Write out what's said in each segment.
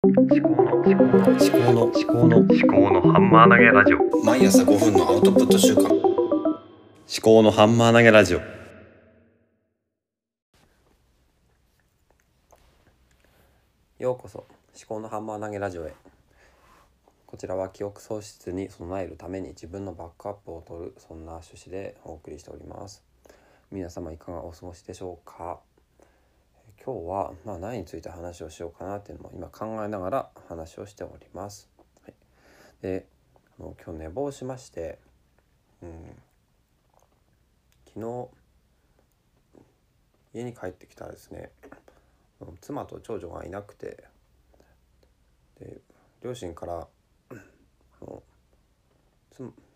思考の思考の思考の思考の思考のハンマー投げラジオ。毎朝5分のアウトプット週間。思考のハンマー投げラジオ。ようこそ思考のハンマー投げラジオへ。こちらは記憶喪失に備えるために自分のバックアップを取るそんな趣旨でお送りしております。皆様いかがお過ごしでしょうか？今日は、まあ、何について話をしようかなっていうのも今考えながら話をしております。はい、であの今日寝坊しまして、うん、昨日家に帰ってきたらですね妻と長女がいなくてで両親から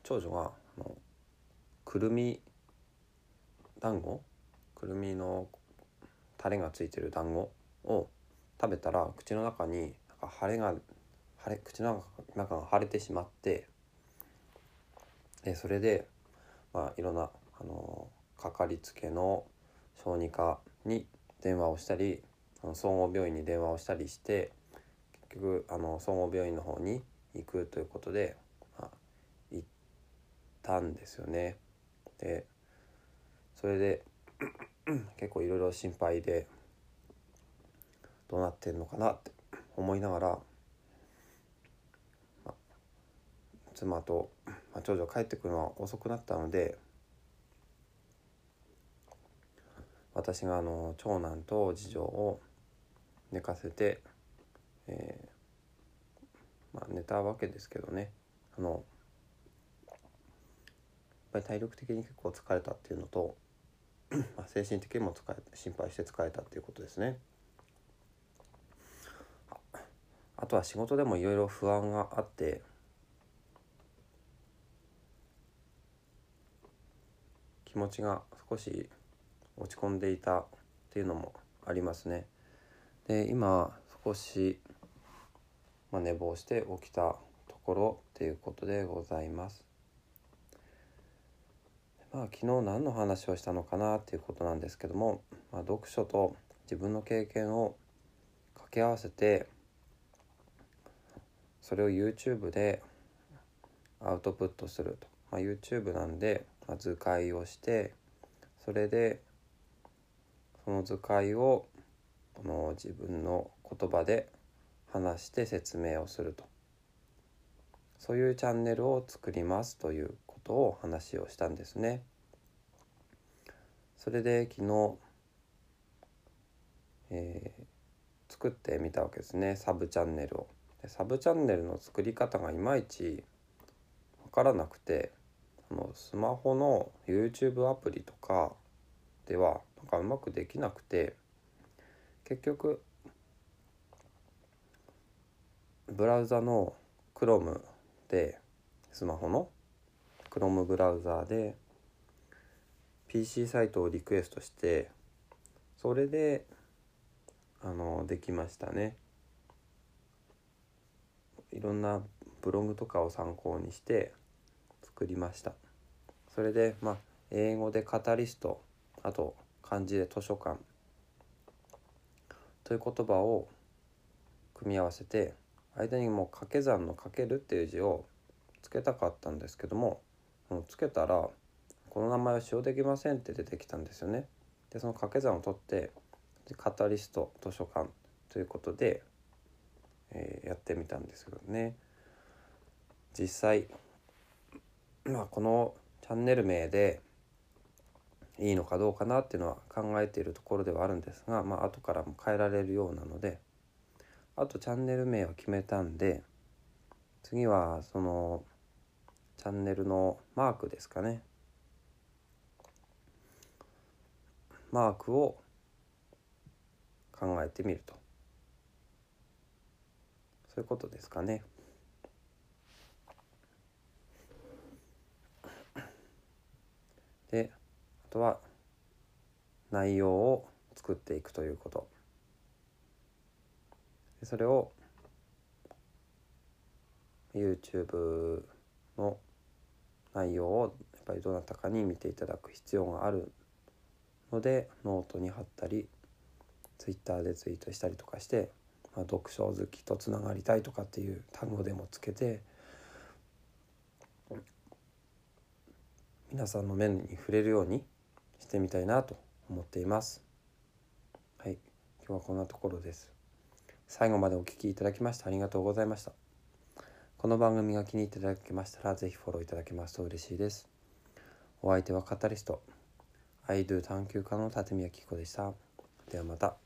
長女があのくるみ団子？くるみのタレがついてる団子を食べたら口の中になんか腫れが腫れ口の中が腫れてしまってでそれでまあいろんなあのかかりつけの小児科に電話をしたりあの総合病院に電話をしたりして結局あの総合病院の方に行くということで、まあ、行ったんですよね。でそれで結構いろいろ心配でどうなってんのかなって思いながら、ま、妻と、ま、長女帰ってくるのは遅くなったので私があの長男と次女を寝かせて、えーまあ、寝たわけですけどね。あのやっぱり体力的に結構疲れたっていうのとま あ、精神的にも疲れ心配して疲れたっていうことですね。あとは仕事でもいろいろ不安があって気持ちが少し落ち込んでいたっていうのもありますね。で今少し、まあ、寝坊して起きたところっていうことでございます。まあ、昨日何の話をしたのかなっていうことなんですけども、まあ、読書と自分の経験を掛け合わせてそれを YouTube でアウトプットすると、まあ、YouTube なんで、まあ、図解をしてそれでその図解をこの自分の言葉で話して説明をすると。そういうチャンネルを作りますということを話をしたんですね。それで昨日、えー、作ってみたわけですねサブチャンネルを。サブチャンネルの作り方がいまいち分からなくてあのスマホの YouTube アプリとかではなんかうまくできなくて結局ブラウザの Chrome でスマホの Chrome ブラウザーで PC サイトをリクエストしてそれであのできましたね。いろんなブログとかを参考にして作りました。それでまあ英語でカタリストあと漢字で図書館という言葉を組み合わせて間にもう掛け算の「かける」っていう字をつけたかったんですけどもつけたらこの名前は使用できませんって出てきたんですよね。でその掛け算を取ってカタリスト図書館ということで、えー、やってみたんですけどね実際、まあ、このチャンネル名でいいのかどうかなっていうのは考えているところではあるんですが、まあ後からも変えられるようなのであとチャンネル名は決めたんで次はそのチャンネルのマークですかね。マークを考えてみると。そういうことですかね。であとは内容を作っていくということ。それを YouTube の内容をやっぱりどなたかに見ていただく必要があるのでノートに貼ったり Twitter でツイートしたりとかしてまあ、読書好きとつながりたいとかっていう単語でもつけて皆さんの目に触れるようにしてみたいなと思っています。はい。今日はこんなところです。最後までお聴きいただきましてありがとうございました。この番組が気に入っていただけましたらぜひフォローいただけますと嬉しいです。お相手はカタリスト。I do 探求家の立宮紀子でした。ではまた。